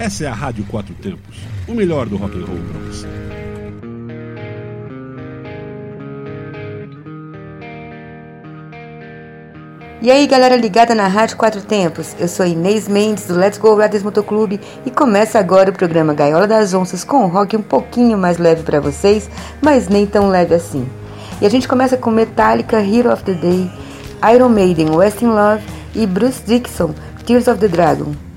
Essa é a Rádio Quatro Tempos, o melhor do rock and roll para você. E aí, galera ligada na Rádio Quatro Tempos, eu sou Inês Mendes do Let's Go Riders Motoclube e começa agora o programa Gaiola das Onças com um rock um pouquinho mais leve para vocês, mas nem tão leve assim. E a gente começa com Metallica, Hero of the Day, Iron Maiden, West in Love e Bruce Dixon, Tears of the Dragon.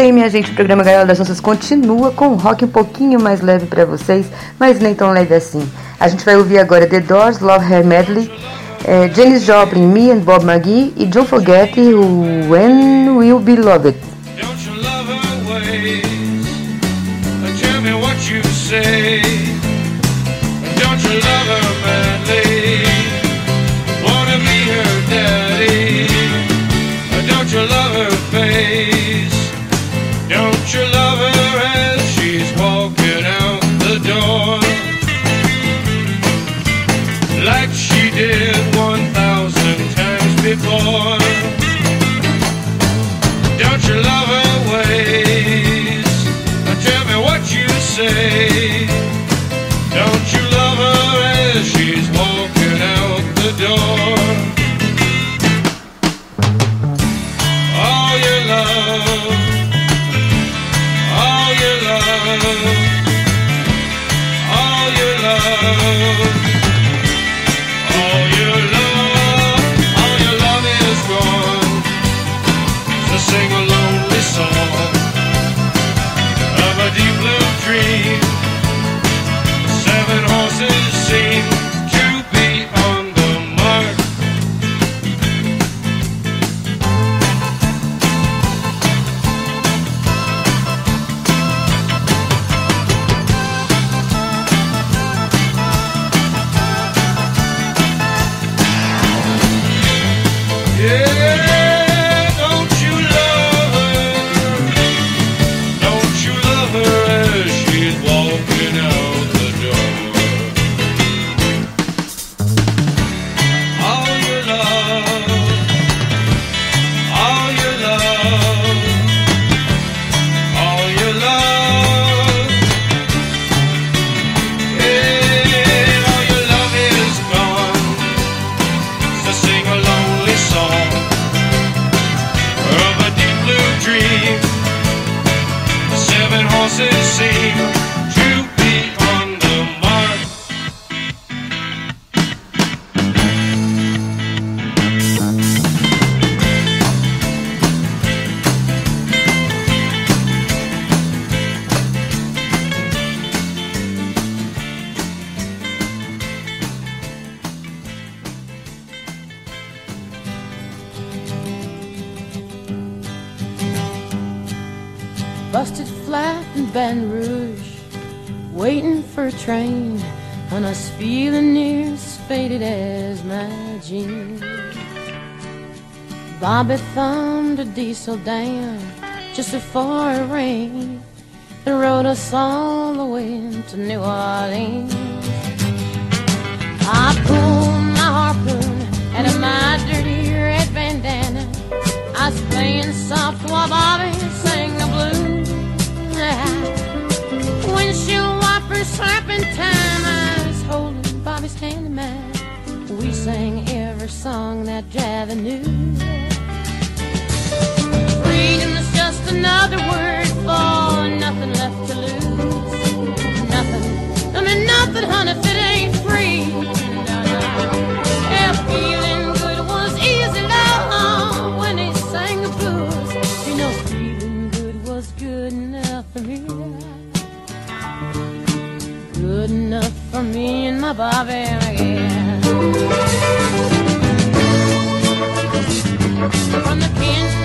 Isso aí, minha gente. O programa Gaiola das Nossas continua com um rock um pouquinho mais leve para vocês, mas nem tão leve assim. A gente vai ouvir agora The Doors, Love Her Medley, é, Janis Joplin, Me and Bob McGee e Don't Forget When We'll Be Loved. Don't you love her ways? Tell me what you say. Diesel down just before it rained and rode us all the way to New Orleans. I pulled my harpoon out of my dirty red bandana. I was playing soft while Bobby sang the blues. Windshield wipers slapping time. I was holding Bobby's hand in mine. We sang every song that Javi knew another word for nothing left to lose. Nothing, I mean nothing, honey, if it ain't free. Yeah, feeling good was easy, love, when he sang the blues. You know, feeling good was good enough for me. Good enough for me and my Bobby again. From the Kentucky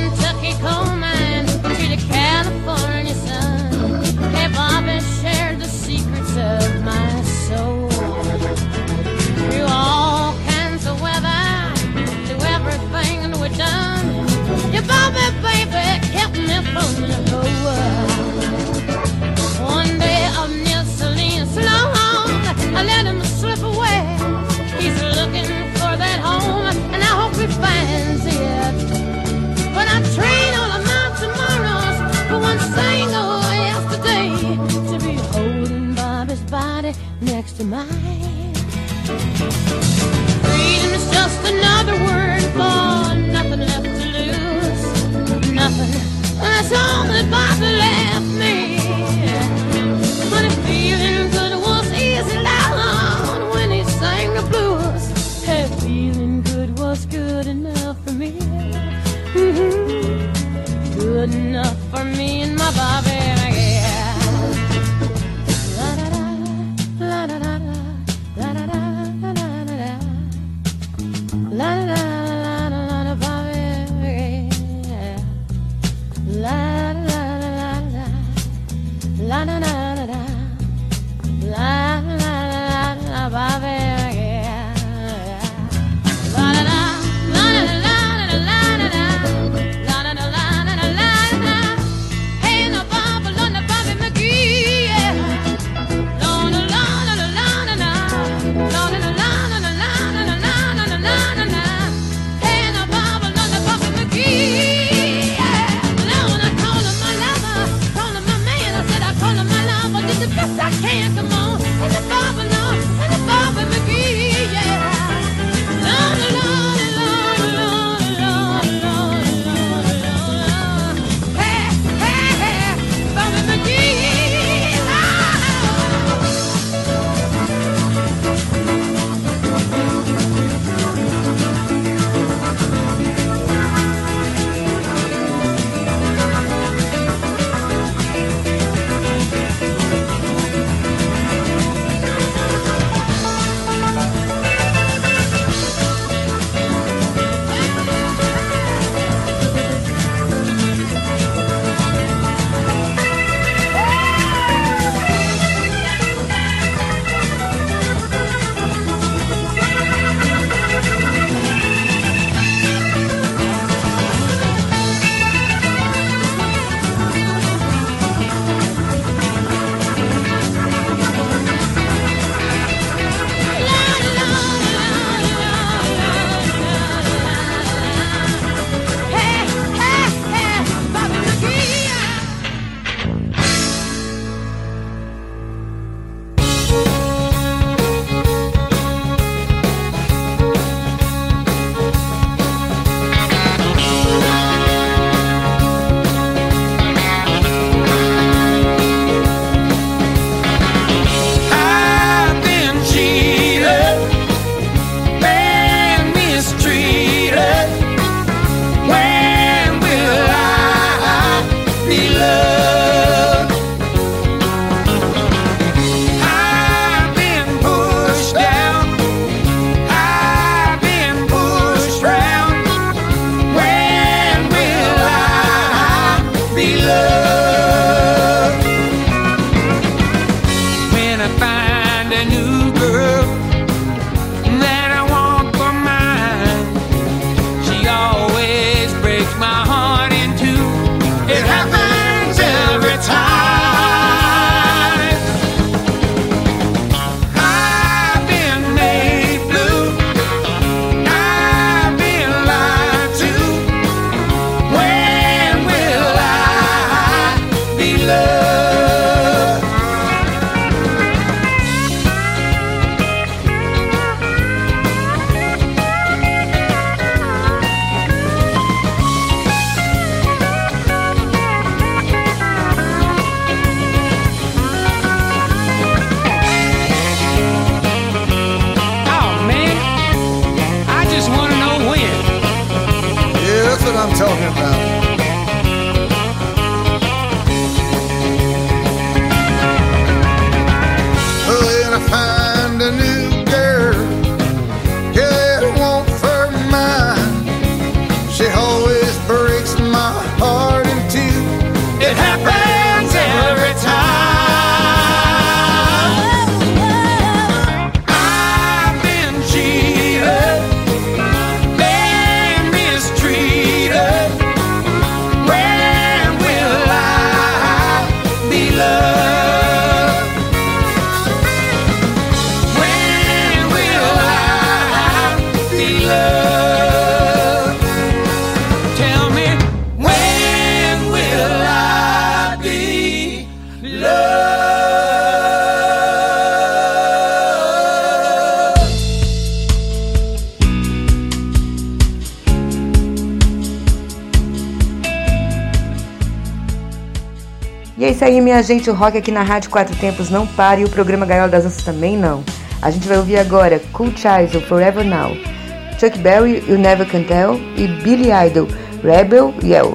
gente. O rock aqui na Rádio Quatro Tempos não para e o programa Gaiola das Onças também não. A gente vai ouvir agora Cool Child, Forever Now, Chuck Berry, You Never Can Tell e Billy Idol, Rebel Yell.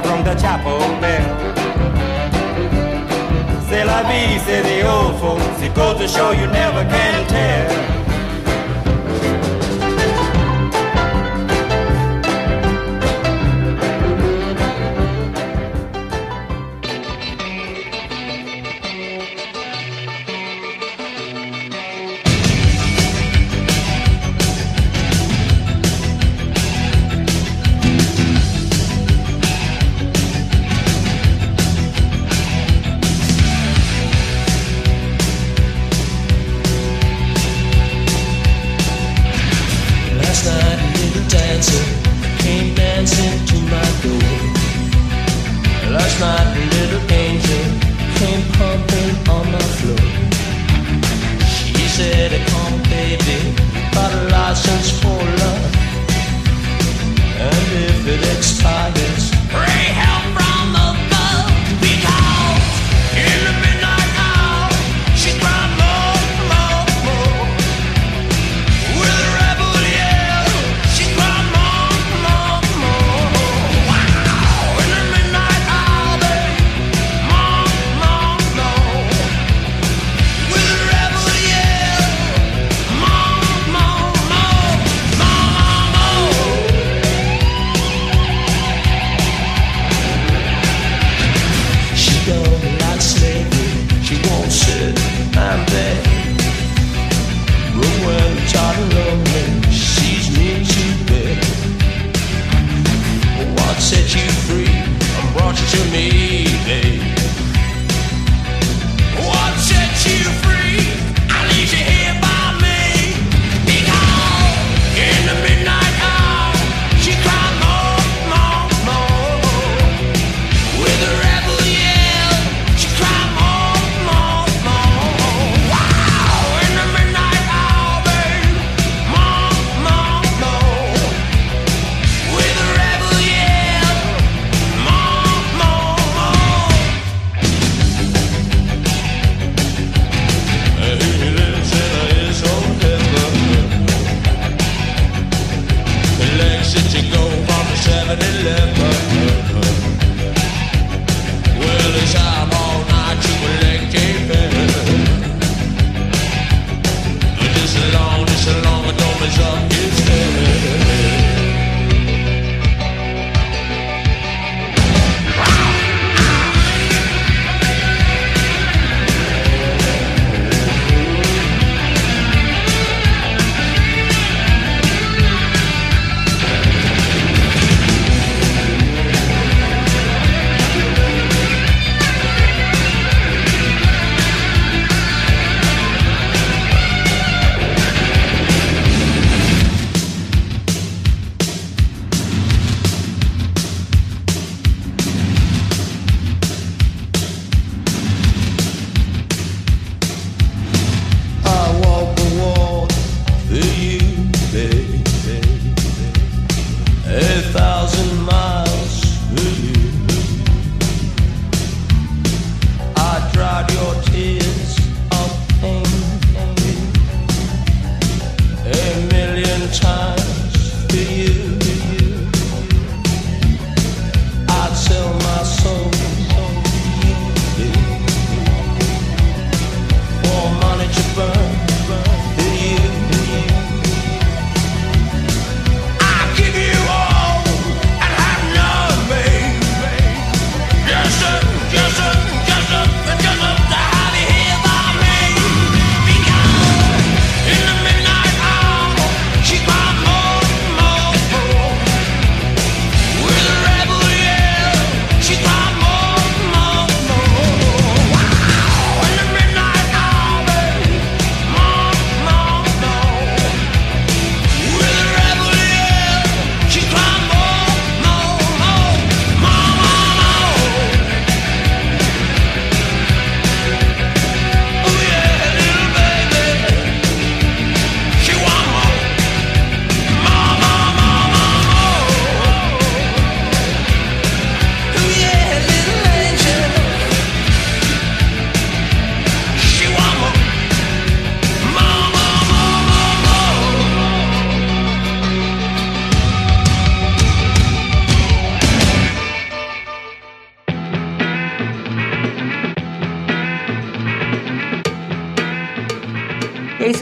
Rung the chapel bell. C'est la vie, say the old folks. It goes to show you never can tell. should you go on the 7-Eleven?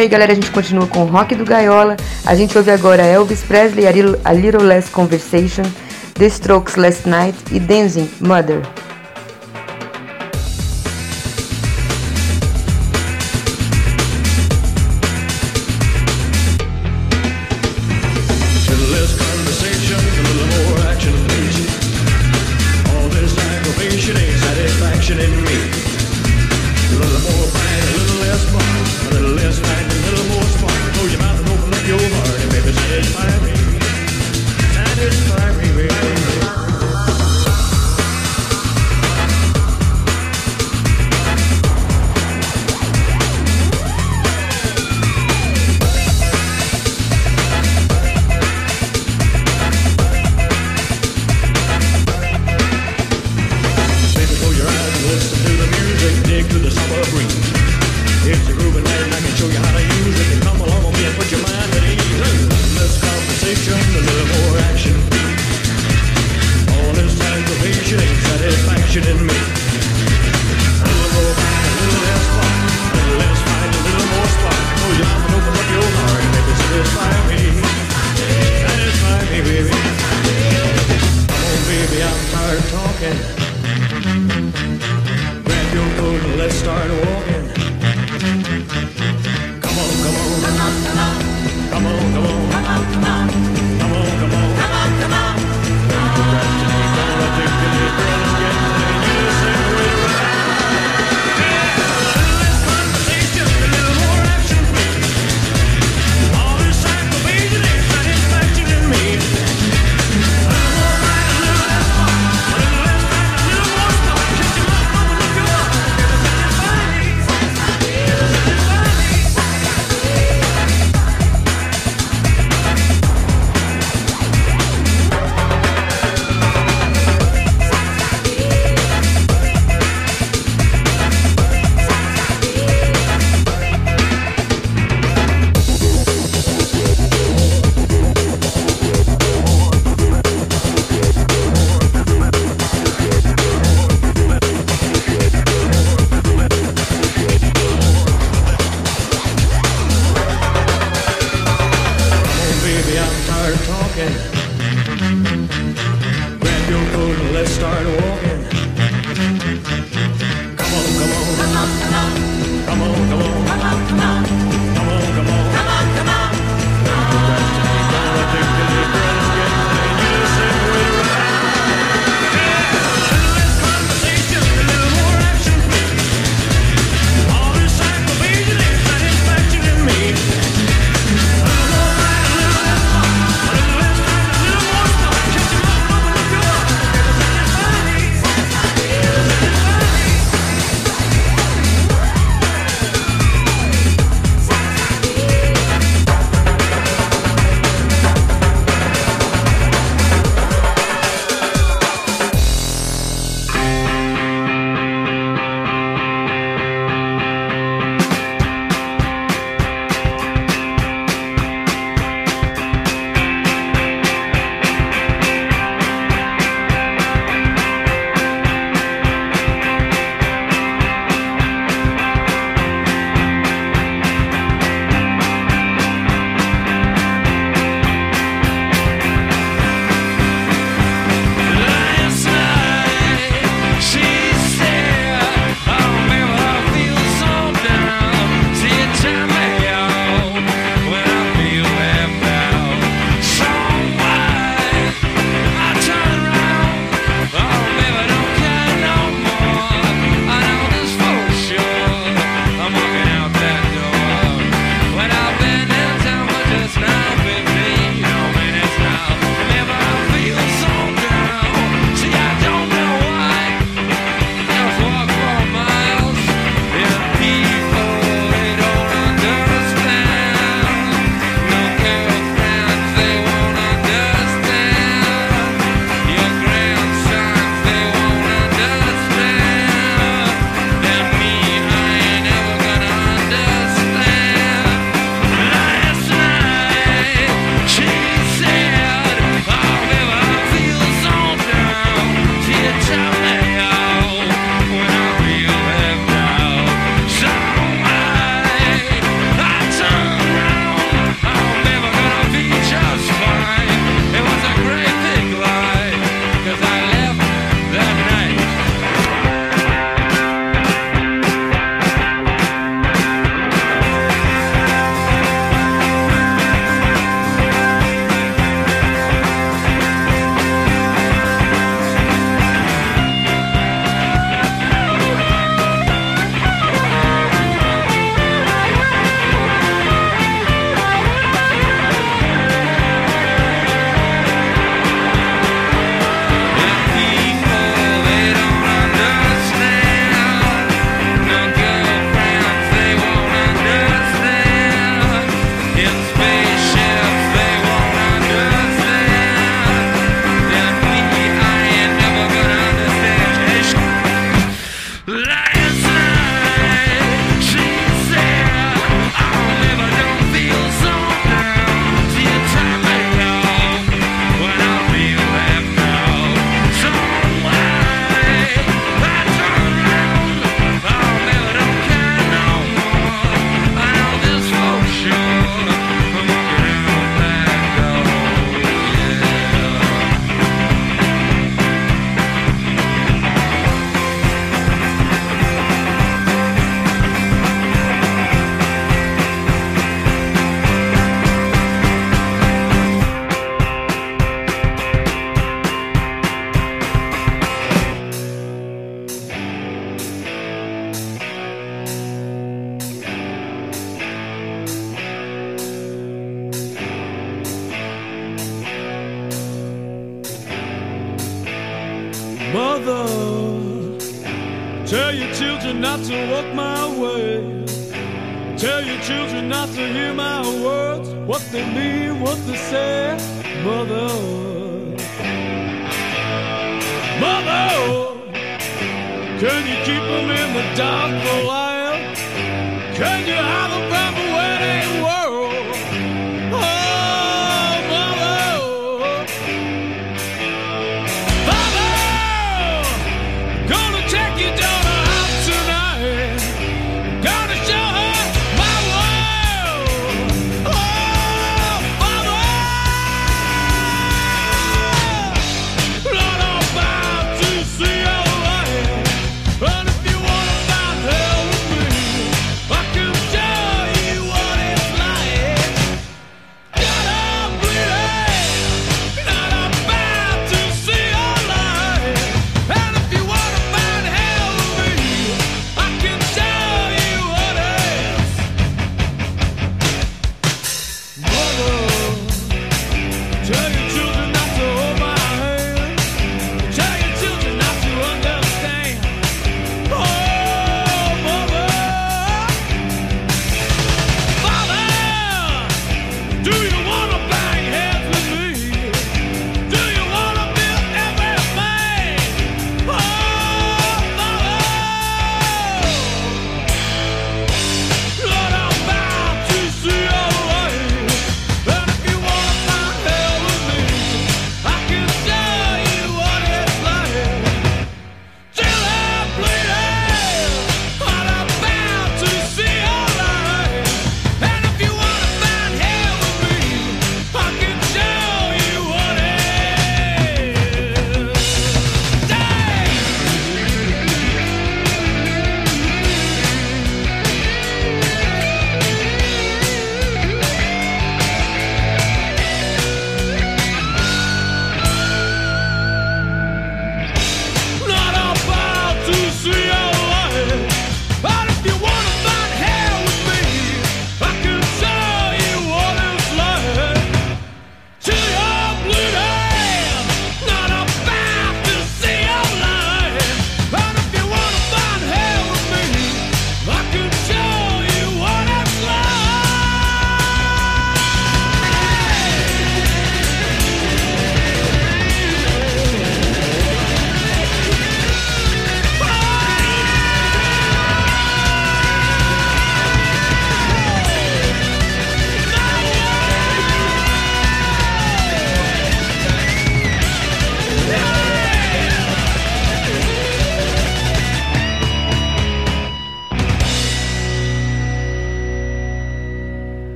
Isso aí, galera. A gente continua com o rock do Gaiola. A gente ouve agora Elvis Presley, A Little Less Conversation, The Strokes Last Night e Dancing Mother.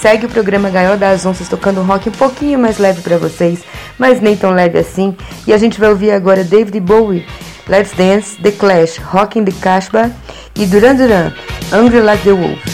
segue o programa Gaiola das Onças tocando um rock um pouquinho mais leve para vocês, mas nem tão leve assim. E a gente vai ouvir agora David Bowie, Let's Dance, The Clash, Rock in the Casbah e Duran Duran, Angry Like the Wolf.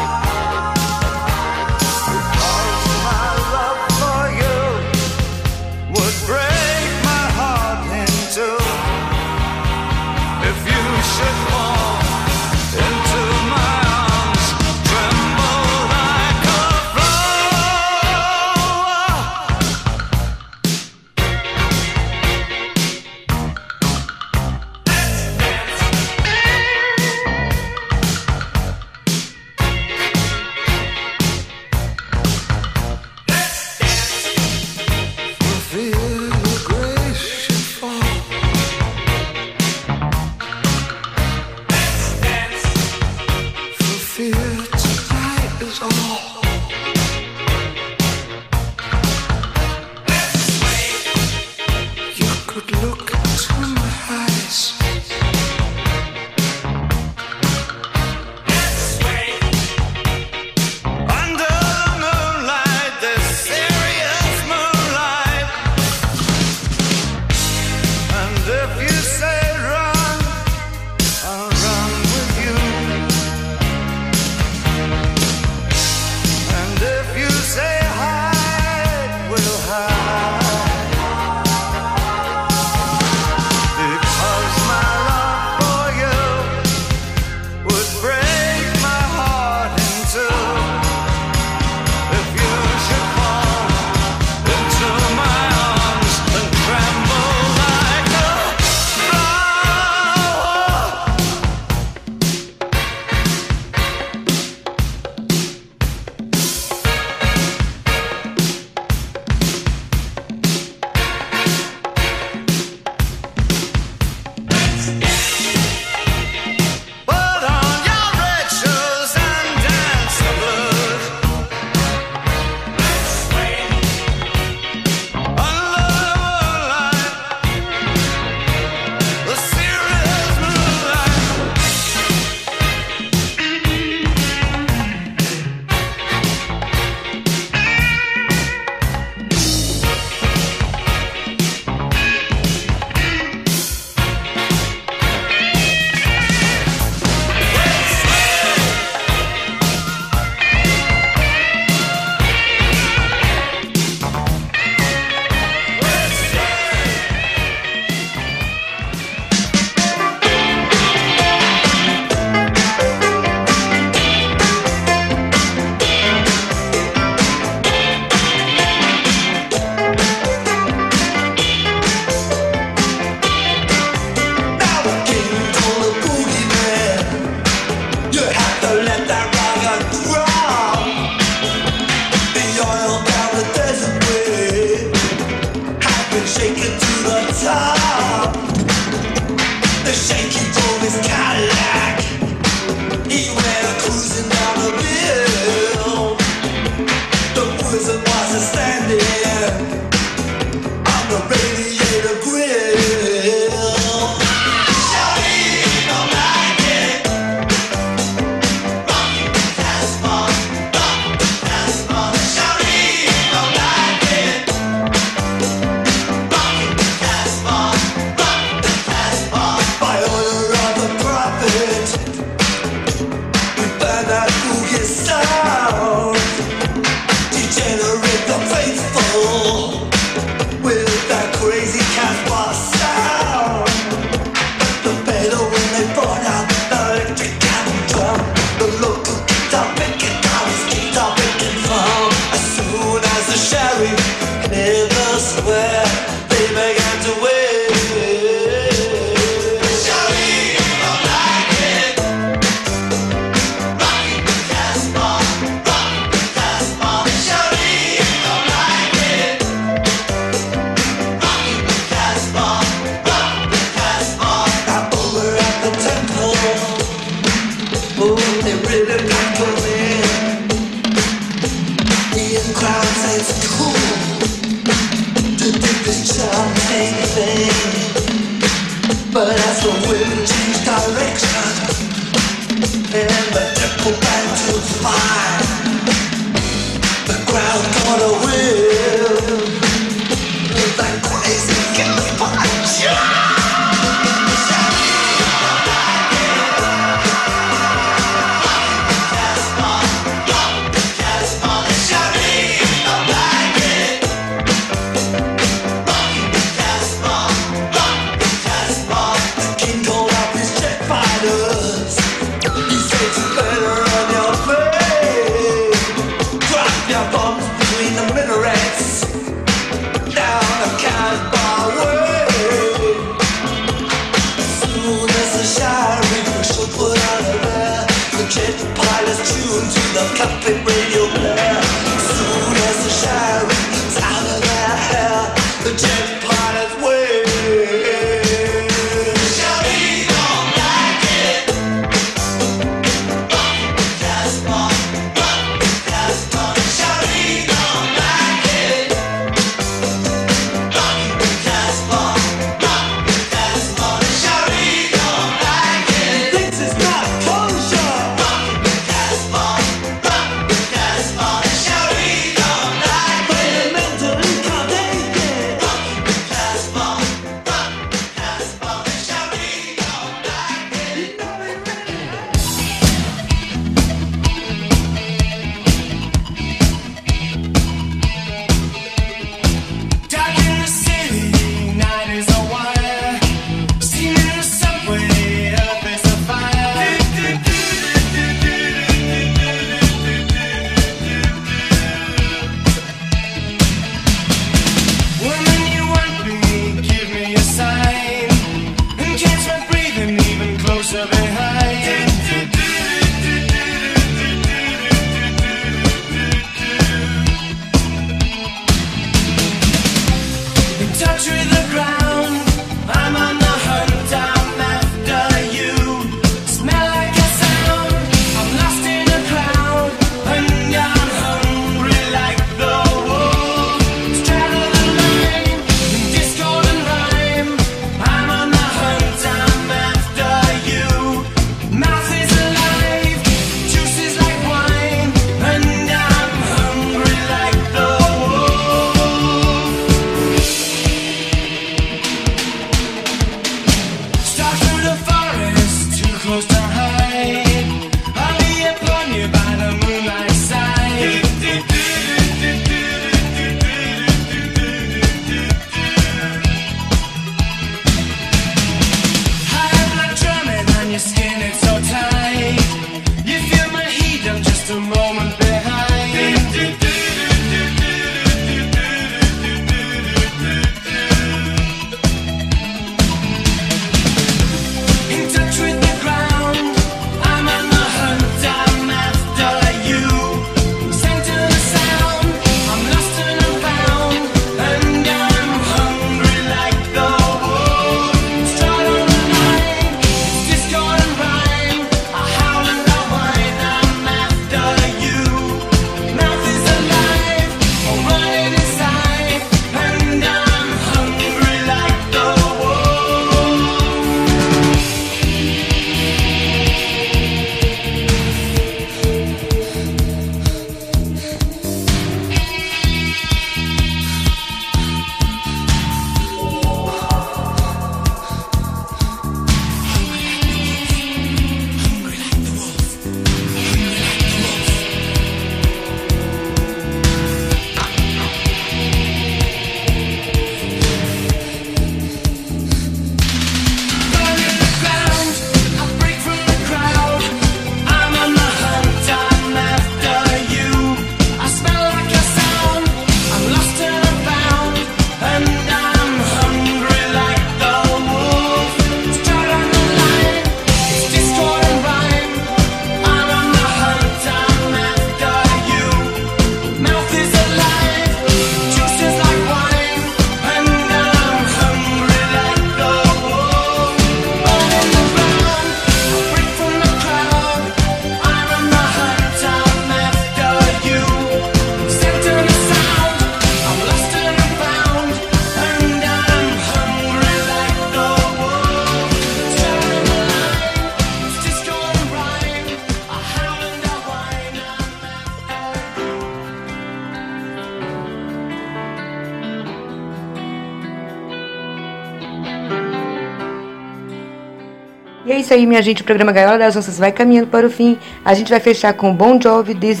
Isso aí, minha gente. O programa Gaiola das Onças vai caminhando para o fim. A gente vai fechar com Bon Jovi, Days,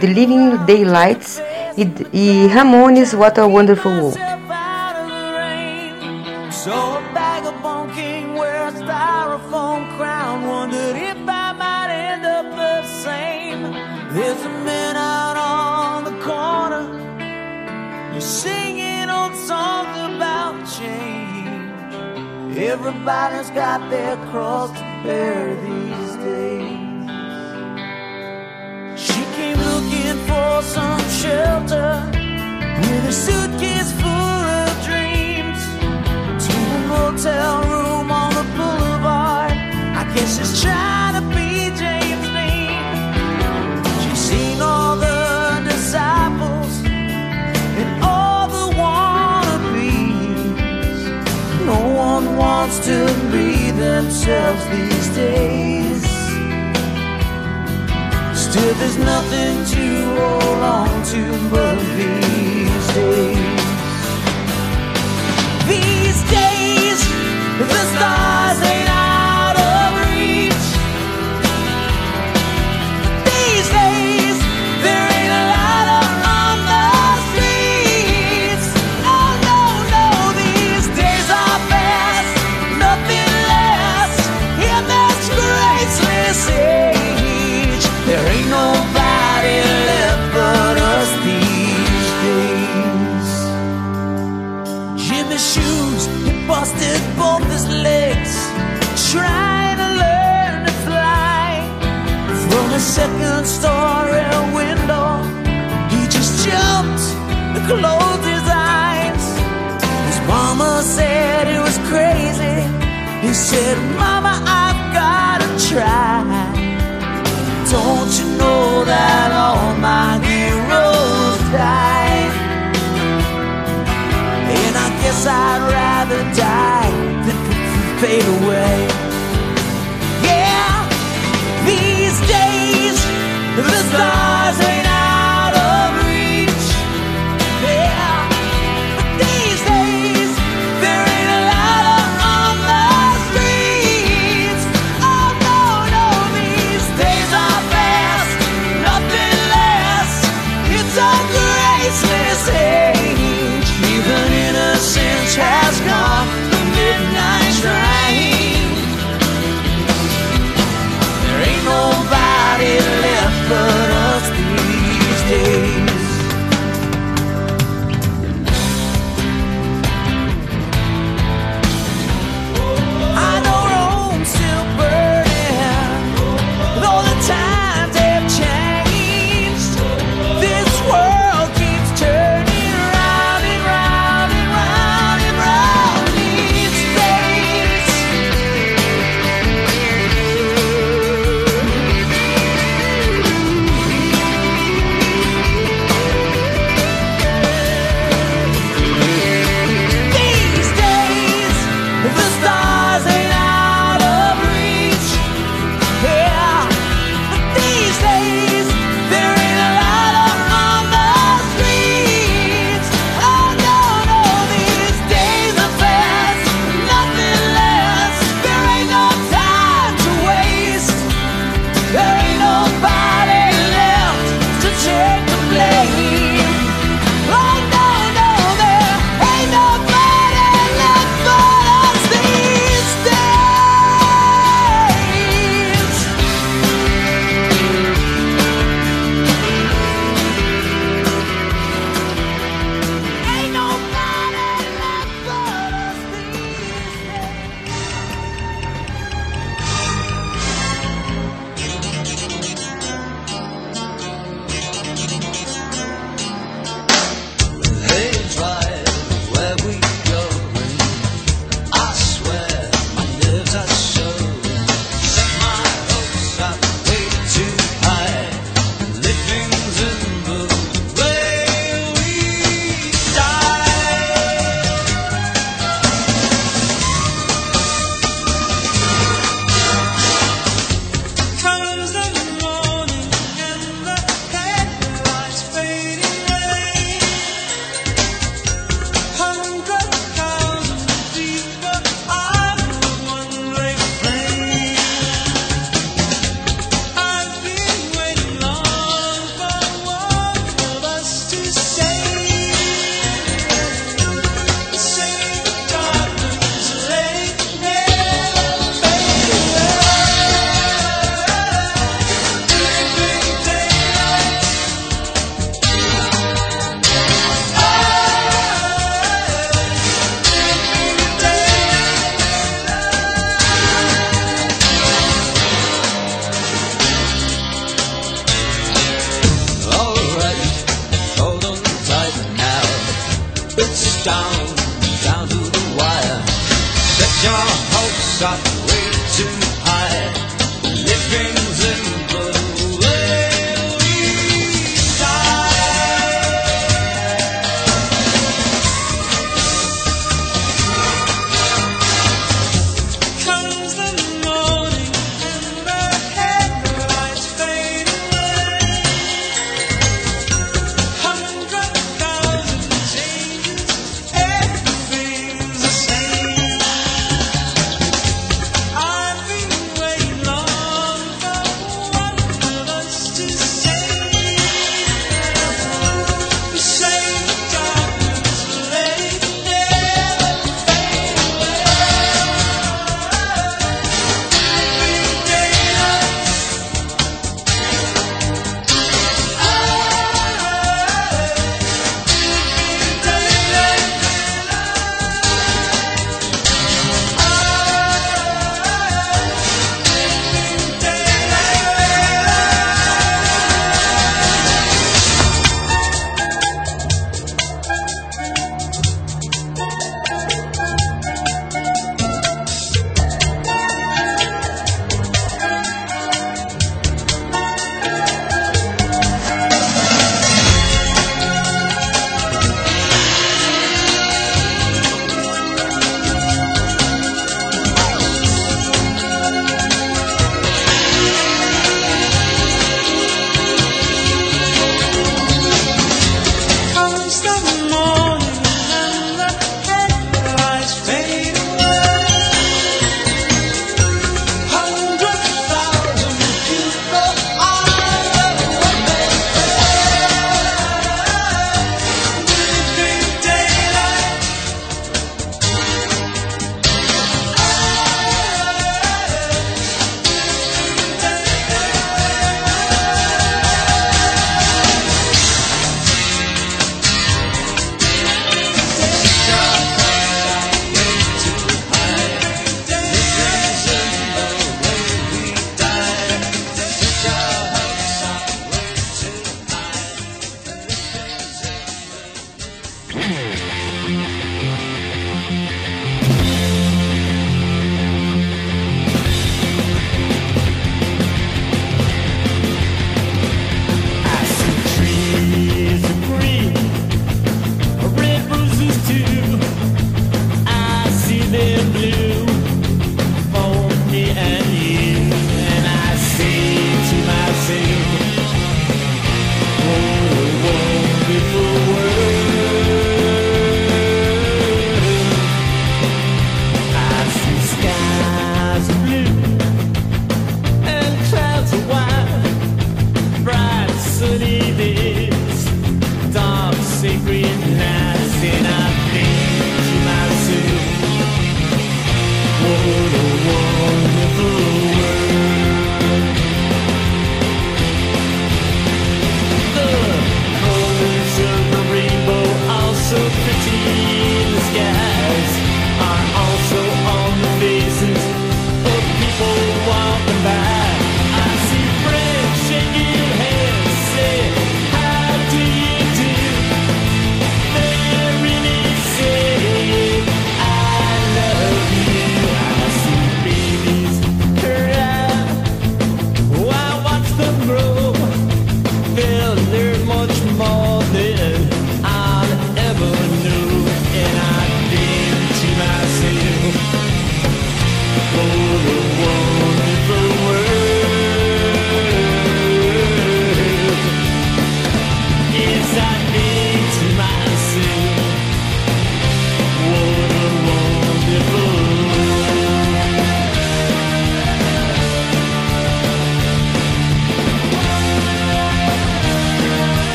The Living Daylights e, e Ramones, What a Wonderful World. out of Everybody's got their cross to bear these days. She came looking for some shelter with a suitcase full of dreams to a motel room on the boulevard. I guess she's trying to be James Dean. She's seen all the disciples and all the wannabes. No one wants to be themselves these days. Still, there's nothing to hold on to but these days. These days, the stars ain't closed his eyes. His mama said it was crazy. He said, Mama, I've gotta try. Don't you know that all my heroes die? And I guess I'd rather die than fade away.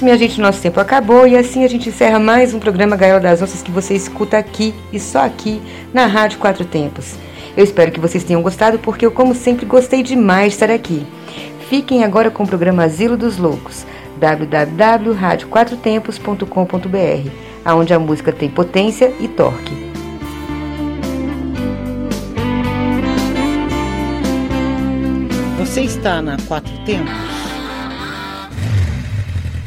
Isso, minha gente, nosso tempo acabou e assim a gente encerra mais um programa Gaiola das Onças que você escuta aqui e só aqui na Rádio Quatro Tempos. Eu espero que vocês tenham gostado porque eu, como sempre, gostei demais de estar aqui. Fiquem agora com o programa Asilo dos Loucos, www.radioquatrotempos.com.br, aonde a música tem potência e torque. Você está na Quatro Tempos?